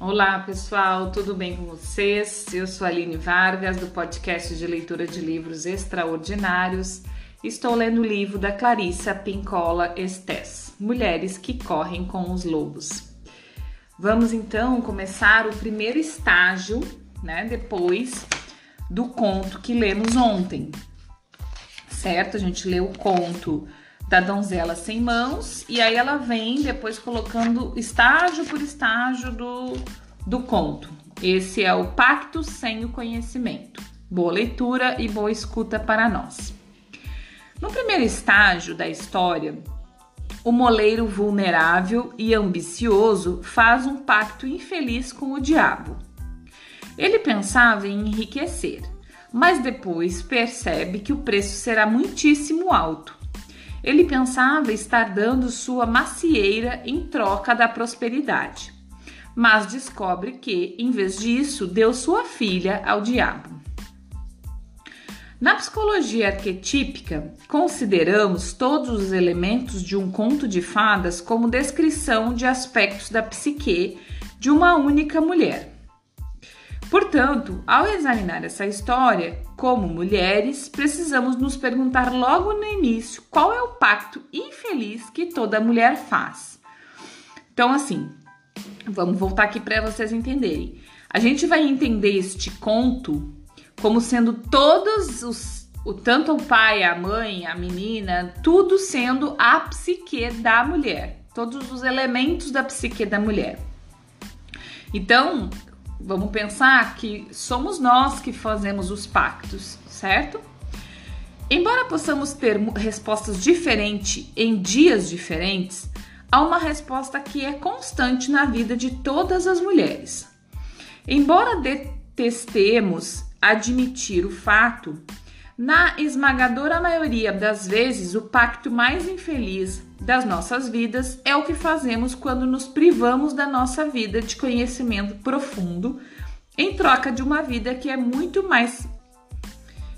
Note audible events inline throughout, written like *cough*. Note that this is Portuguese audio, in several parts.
Olá pessoal, tudo bem com vocês? Eu sou Aline Vargas, do podcast de leitura de livros extraordinários. Estou lendo o livro da Clarissa Pincola Estes, Mulheres que Correm com os Lobos. Vamos então começar o primeiro estágio, né? Depois do conto que lemos ontem, certo? A gente leu o conto da donzela sem mãos e aí ela vem depois colocando estágio por estágio do, do conto. Esse é o Pacto sem o Conhecimento. Boa leitura e boa escuta para nós. No primeiro estágio da história, o moleiro vulnerável e ambicioso faz um pacto infeliz com o diabo. Ele pensava em enriquecer, mas depois percebe que o preço será muitíssimo alto. Ele pensava estar dando sua macieira em troca da prosperidade, mas descobre que, em vez disso, deu sua filha ao diabo. Na psicologia arquetípica, consideramos todos os elementos de um conto de fadas como descrição de aspectos da psique de uma única mulher. Portanto, ao examinar essa história, como mulheres, precisamos nos perguntar logo no início qual é o pacto infeliz que toda mulher faz. Então, assim, vamos voltar aqui para vocês entenderem. A gente vai entender este conto como sendo todos os o tanto o pai, a mãe, a menina, tudo sendo a psique da mulher, todos os elementos da psique da mulher. Então, Vamos pensar que somos nós que fazemos os pactos, certo? Embora possamos ter respostas diferentes em dias diferentes, há uma resposta que é constante na vida de todas as mulheres. Embora detestemos admitir o fato, na esmagadora maioria das vezes, o pacto mais infeliz das nossas vidas é o que fazemos quando nos privamos da nossa vida de conhecimento profundo em troca de uma vida que é muito mais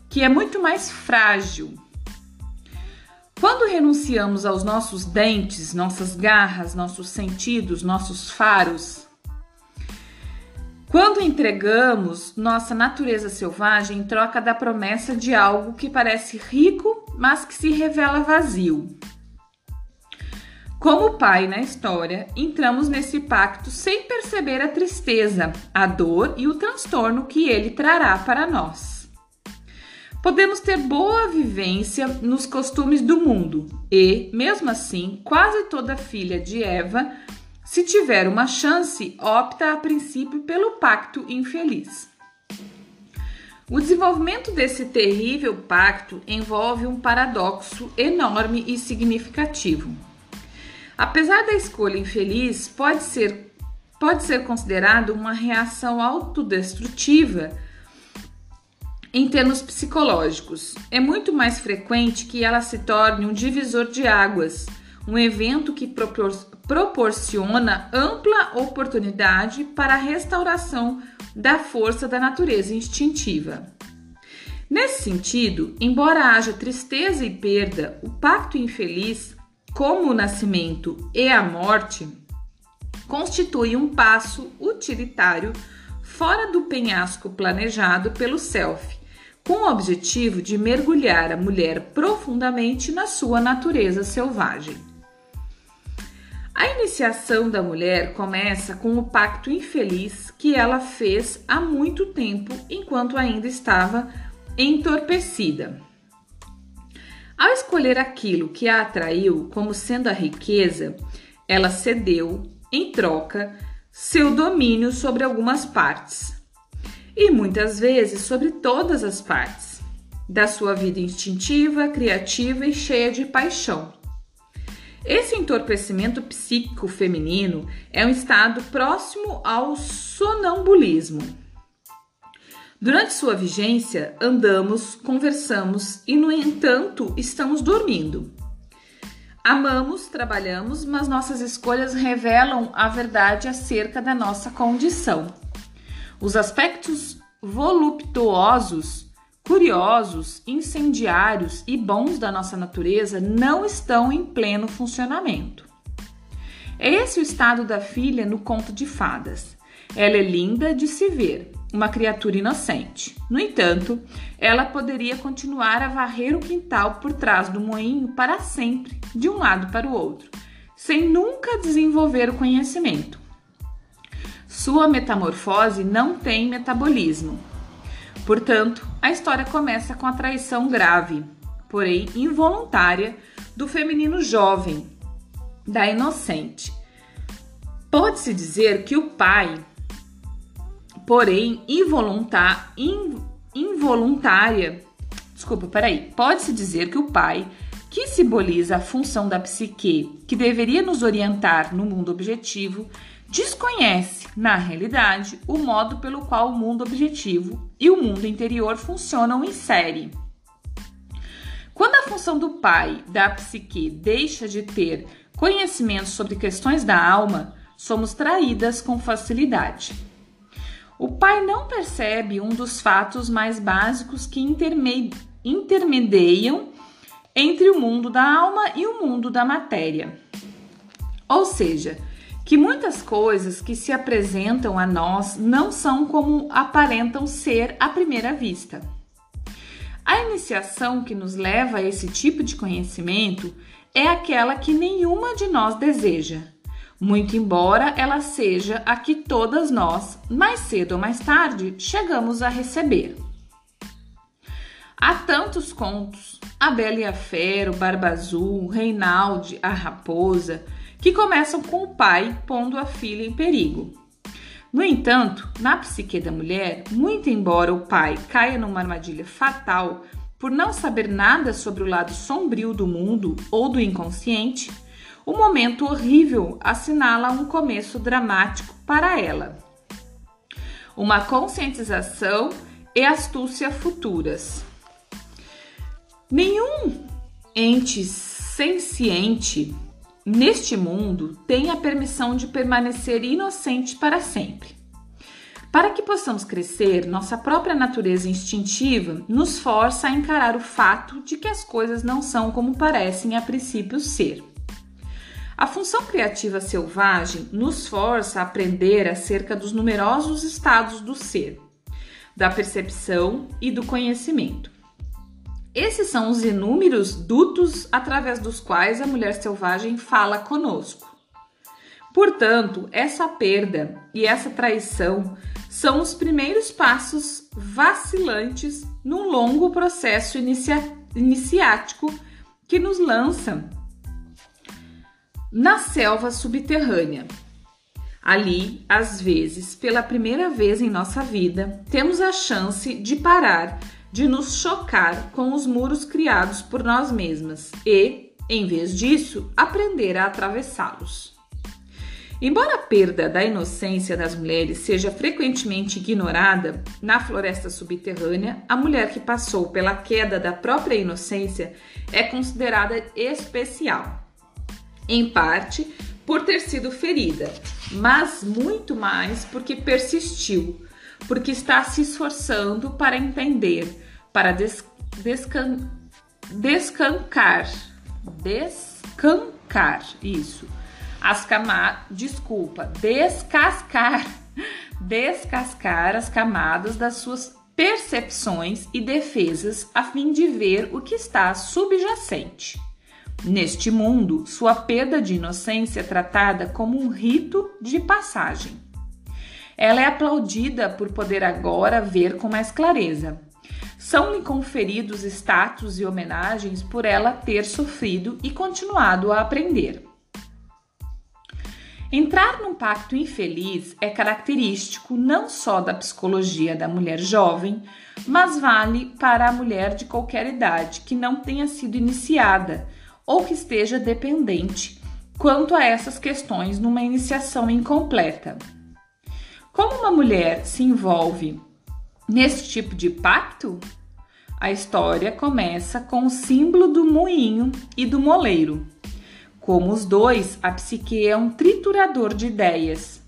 que é muito mais frágil. Quando renunciamos aos nossos dentes, nossas garras, nossos sentidos, nossos faros, quando entregamos nossa natureza selvagem em troca da promessa de algo que parece rico, mas que se revela vazio. Como pai na história, entramos nesse pacto sem perceber a tristeza, a dor e o transtorno que ele trará para nós. Podemos ter boa vivência nos costumes do mundo e, mesmo assim, quase toda filha de Eva, se tiver uma chance, opta a princípio pelo pacto infeliz. O desenvolvimento desse terrível pacto envolve um paradoxo enorme e significativo. Apesar da escolha infeliz, pode ser, pode ser considerado uma reação autodestrutiva em termos psicológicos. É muito mais frequente que ela se torne um divisor de águas, um evento que propor proporciona ampla oportunidade para a restauração da força da natureza instintiva. Nesse sentido, embora haja tristeza e perda, o pacto infeliz como o nascimento e a morte, constitui um passo utilitário fora do penhasco planejado pelo self, com o objetivo de mergulhar a mulher profundamente na sua natureza selvagem. A iniciação da mulher começa com o pacto infeliz que ela fez há muito tempo enquanto ainda estava entorpecida. Ao escolher aquilo que a atraiu como sendo a riqueza, ela cedeu, em troca, seu domínio sobre algumas partes, e muitas vezes sobre todas as partes, da sua vida instintiva, criativa e cheia de paixão. Esse entorpecimento psíquico feminino é um estado próximo ao sonambulismo Durante sua vigência, andamos, conversamos e, no entanto, estamos dormindo. Amamos, trabalhamos, mas nossas escolhas revelam a verdade acerca da nossa condição. Os aspectos voluptuosos, curiosos, incendiários e bons da nossa natureza não estão em pleno funcionamento. É esse o estado da filha no conto de fadas. Ela é linda de se ver, uma criatura inocente. No entanto, ela poderia continuar a varrer o quintal por trás do moinho para sempre, de um lado para o outro, sem nunca desenvolver o conhecimento. Sua metamorfose não tem metabolismo. Portanto, a história começa com a traição grave, porém involuntária, do feminino jovem, da inocente. Pode-se dizer que o pai porém involuntar, in, involuntária. Desculpa, peraí. Pode-se dizer que o pai, que simboliza a função da psique que deveria nos orientar no mundo objetivo, desconhece, na realidade, o modo pelo qual o mundo objetivo e o mundo interior funcionam em série. Quando a função do pai, da psique, deixa de ter conhecimento sobre questões da alma, somos traídas com facilidade. O pai não percebe um dos fatos mais básicos que intermediam entre o mundo da alma e o mundo da matéria. Ou seja, que muitas coisas que se apresentam a nós não são como aparentam ser à primeira vista. A iniciação que nos leva a esse tipo de conhecimento é aquela que nenhuma de nós deseja muito embora ela seja a que todas nós, mais cedo ou mais tarde, chegamos a receber. Há tantos contos, A Bela e a Fera, o Barba Azul, Reinaldi, a Raposa, que começam com o pai pondo a filha em perigo. No entanto, na psique da mulher, muito embora o pai caia numa armadilha fatal por não saber nada sobre o lado sombrio do mundo ou do inconsciente, o momento horrível assinala um começo dramático para ela. Uma conscientização e astúcia futuras. Nenhum ente senciente neste mundo tem a permissão de permanecer inocente para sempre. Para que possamos crescer, nossa própria natureza instintiva nos força a encarar o fato de que as coisas não são como parecem a princípio ser. A função criativa selvagem nos força a aprender acerca dos numerosos estados do ser, da percepção e do conhecimento. Esses são os inúmeros dutos através dos quais a mulher selvagem fala conosco. Portanto, essa perda e essa traição são os primeiros passos vacilantes num longo processo inicia iniciático que nos lança na selva subterrânea. Ali, às vezes, pela primeira vez em nossa vida, temos a chance de parar de nos chocar com os muros criados por nós mesmas e, em vez disso, aprender a atravessá-los. Embora a perda da inocência das mulheres seja frequentemente ignorada, na floresta subterrânea, a mulher que passou pela queda da própria inocência é considerada especial em parte por ter sido ferida, mas muito mais porque persistiu, porque está se esforçando para entender, para des descan descancar, descancar, isso, as camadas, desculpa, descascar, *laughs* descascar as camadas das suas percepções e defesas a fim de ver o que está subjacente. Neste mundo, sua perda de inocência é tratada como um rito de passagem. Ela é aplaudida por poder agora ver com mais clareza. São-lhe conferidos status e homenagens por ela ter sofrido e continuado a aprender. Entrar num pacto infeliz é característico não só da psicologia da mulher jovem, mas vale para a mulher de qualquer idade que não tenha sido iniciada ou que esteja dependente quanto a essas questões numa iniciação incompleta. Como uma mulher se envolve nesse tipo de pacto? A história começa com o símbolo do moinho e do moleiro. Como os dois, a psique é um triturador de ideias.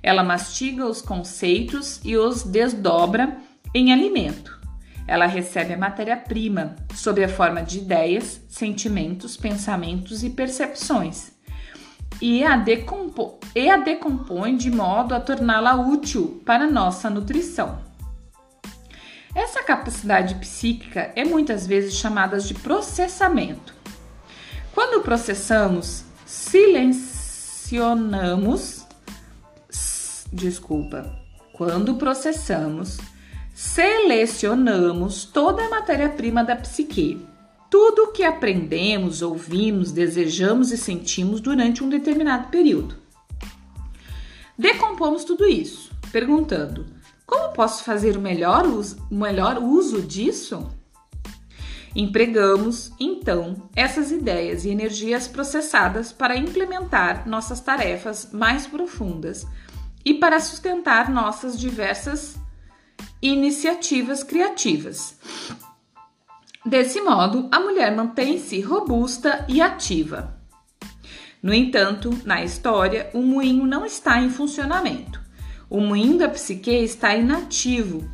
Ela mastiga os conceitos e os desdobra em alimento. Ela recebe a matéria-prima sob a forma de ideias, sentimentos, pensamentos e percepções. E a, decompo e a decompõe de modo a torná-la útil para nossa nutrição. Essa capacidade psíquica é muitas vezes chamada de processamento. Quando processamos, silenciamos, desculpa, quando processamos, selecionamos toda a matéria-prima da psique tudo o que aprendemos, ouvimos, desejamos e sentimos durante um determinado período. Decompomos tudo isso, perguntando: como posso fazer o melhor uso, o melhor uso disso? Empregamos, então, essas ideias e energias processadas para implementar nossas tarefas mais profundas e para sustentar nossas diversas iniciativas criativas. Desse modo, a mulher mantém-se robusta e ativa. No entanto, na história, o moinho não está em funcionamento. O moinho da psique está inativo.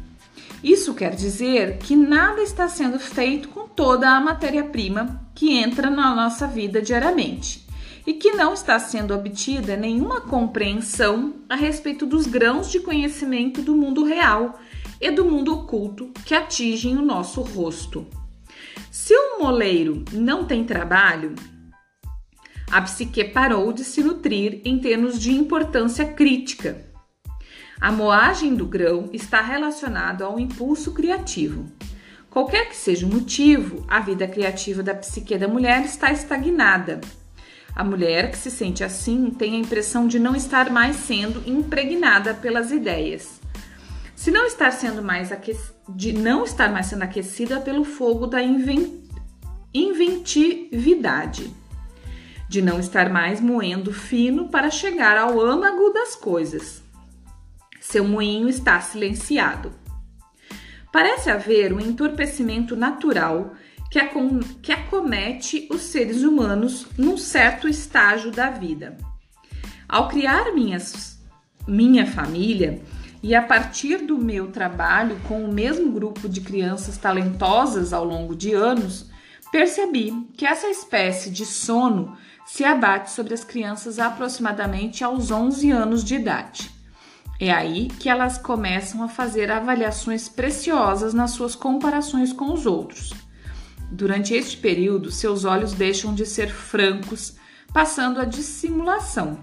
Isso quer dizer que nada está sendo feito com toda a matéria-prima que entra na nossa vida diariamente e que não está sendo obtida nenhuma compreensão a respeito dos grãos de conhecimento do mundo real e do mundo oculto que atingem o nosso rosto. Se o moleiro não tem trabalho, a psique parou de se nutrir em termos de importância crítica. A moagem do grão está relacionada ao impulso criativo. Qualquer que seja o motivo, a vida criativa da psique da mulher está estagnada. A mulher que se sente assim tem a impressão de não estar mais sendo impregnada pelas ideias. Se não estar sendo mais de não estar mais sendo aquecida pelo fogo da inventividade, de não estar mais moendo fino para chegar ao âmago das coisas. Seu moinho está silenciado. Parece haver um entorpecimento natural que, acom que acomete os seres humanos num certo estágio da vida. Ao criar minhas, minha família, e a partir do meu trabalho com o mesmo grupo de crianças talentosas ao longo de anos, percebi que essa espécie de sono se abate sobre as crianças aproximadamente aos 11 anos de idade. É aí que elas começam a fazer avaliações preciosas nas suas comparações com os outros. Durante este período, seus olhos deixam de ser francos, passando a dissimulação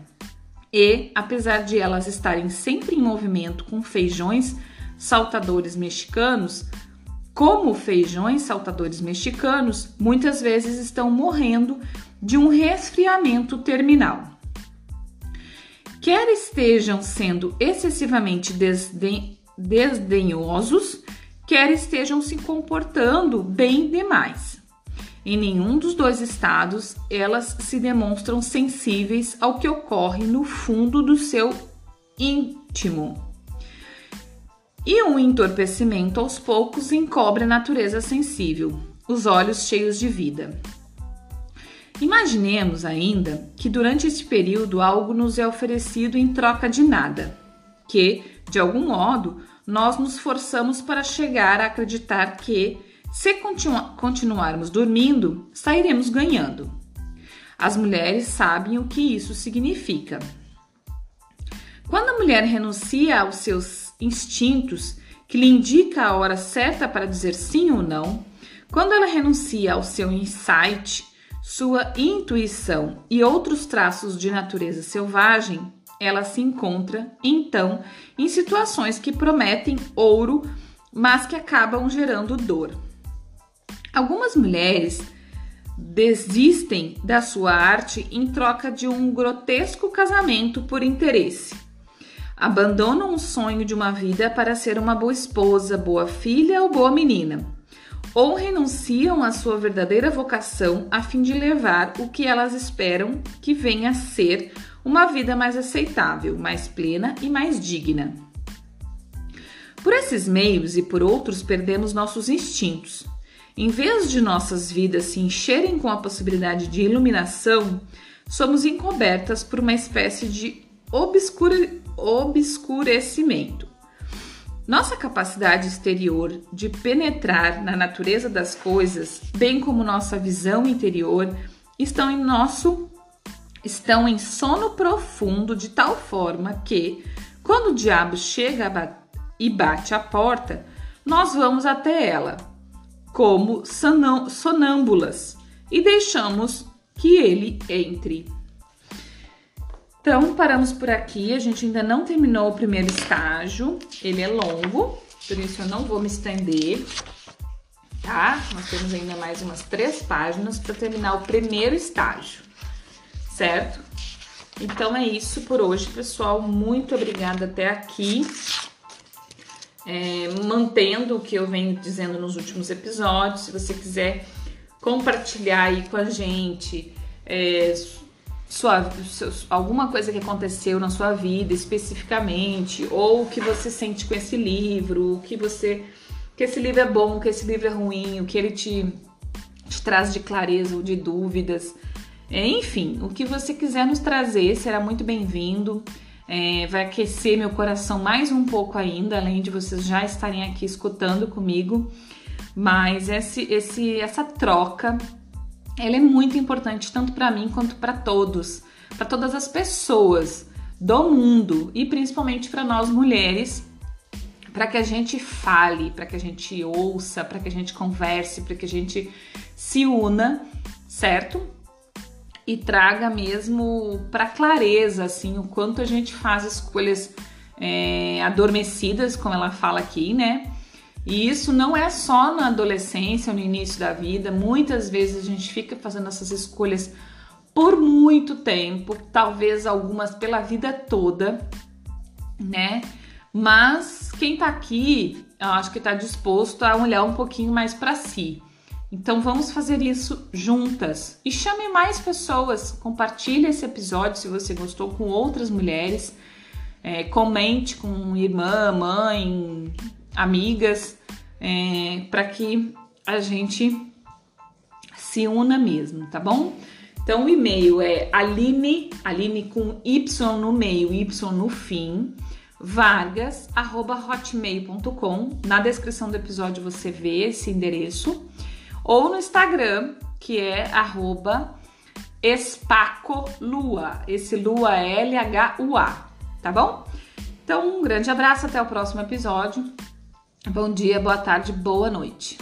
e, apesar de elas estarem sempre em movimento com feijões saltadores mexicanos, como feijões saltadores mexicanos, muitas vezes estão morrendo de um resfriamento terminal. Quer estejam sendo excessivamente desden desdenhosos, quer estejam se comportando bem demais. Em nenhum dos dois estados elas se demonstram sensíveis ao que ocorre no fundo do seu íntimo. E um entorpecimento aos poucos encobre a natureza sensível, os olhos cheios de vida. Imaginemos ainda que durante este período algo nos é oferecido em troca de nada, que, de algum modo, nós nos forçamos para chegar a acreditar que se continuarmos dormindo, sairemos ganhando. As mulheres sabem o que isso significa. Quando a mulher renuncia aos seus instintos, que lhe indica a hora certa para dizer sim ou não, quando ela renuncia ao seu insight, sua intuição e outros traços de natureza selvagem, ela se encontra, então, em situações que prometem ouro, mas que acabam gerando dor. Algumas mulheres desistem da sua arte em troca de um grotesco casamento por interesse. Abandonam o sonho de uma vida para ser uma boa esposa, boa filha ou boa menina. Ou renunciam à sua verdadeira vocação a fim de levar o que elas esperam que venha a ser uma vida mais aceitável, mais plena e mais digna. Por esses meios e por outros, perdemos nossos instintos em vez de nossas vidas se encherem com a possibilidade de iluminação, somos encobertas por uma espécie de obscure... obscurecimento. Nossa capacidade exterior de penetrar na natureza das coisas, bem como nossa visão interior, estão em nosso estão em sono profundo de tal forma que, quando o diabo chega e bate a porta, nós vamos até ela, como sonâmbulas, e deixamos que ele entre. Então, paramos por aqui. A gente ainda não terminou o primeiro estágio. Ele é longo, por isso eu não vou me estender, tá? Nós temos ainda mais umas três páginas para terminar o primeiro estágio, certo? Então é isso por hoje, pessoal. Muito obrigada até aqui. É, mantendo o que eu venho dizendo nos últimos episódios. Se você quiser compartilhar aí com a gente é, sua, alguma coisa que aconteceu na sua vida especificamente, ou o que você sente com esse livro, o que você. que esse livro é bom, que esse livro é ruim, o que ele te, te traz de clareza ou de dúvidas. É, enfim, o que você quiser nos trazer será muito bem-vindo. É, vai aquecer meu coração mais um pouco ainda, além de vocês já estarem aqui escutando comigo. Mas esse, esse, essa troca ela é muito importante tanto para mim quanto para todos, para todas as pessoas do mundo e principalmente para nós mulheres, para que a gente fale, para que a gente ouça, para que a gente converse, para que a gente se una, certo? E traga mesmo para clareza assim o quanto a gente faz escolhas é, adormecidas, como ela fala aqui, né? E isso não é só na adolescência no início da vida, muitas vezes a gente fica fazendo essas escolhas por muito tempo, talvez algumas pela vida toda, né? Mas quem tá aqui, eu acho que tá disposto a olhar um pouquinho mais para si. Então vamos fazer isso juntas e chame mais pessoas, compartilhe esse episódio se você gostou com outras mulheres, é, comente com irmã, mãe, amigas, é, para que a gente se una mesmo, tá bom? Então o e-mail é aline, aline com y no meio, y no fim, vargas@hotmail.com. Na descrição do episódio você vê esse endereço ou no Instagram, que é arroba espacolua. Esse lua é L H U A, tá bom? Então, um grande abraço, até o próximo episódio. Bom dia, boa tarde, boa noite.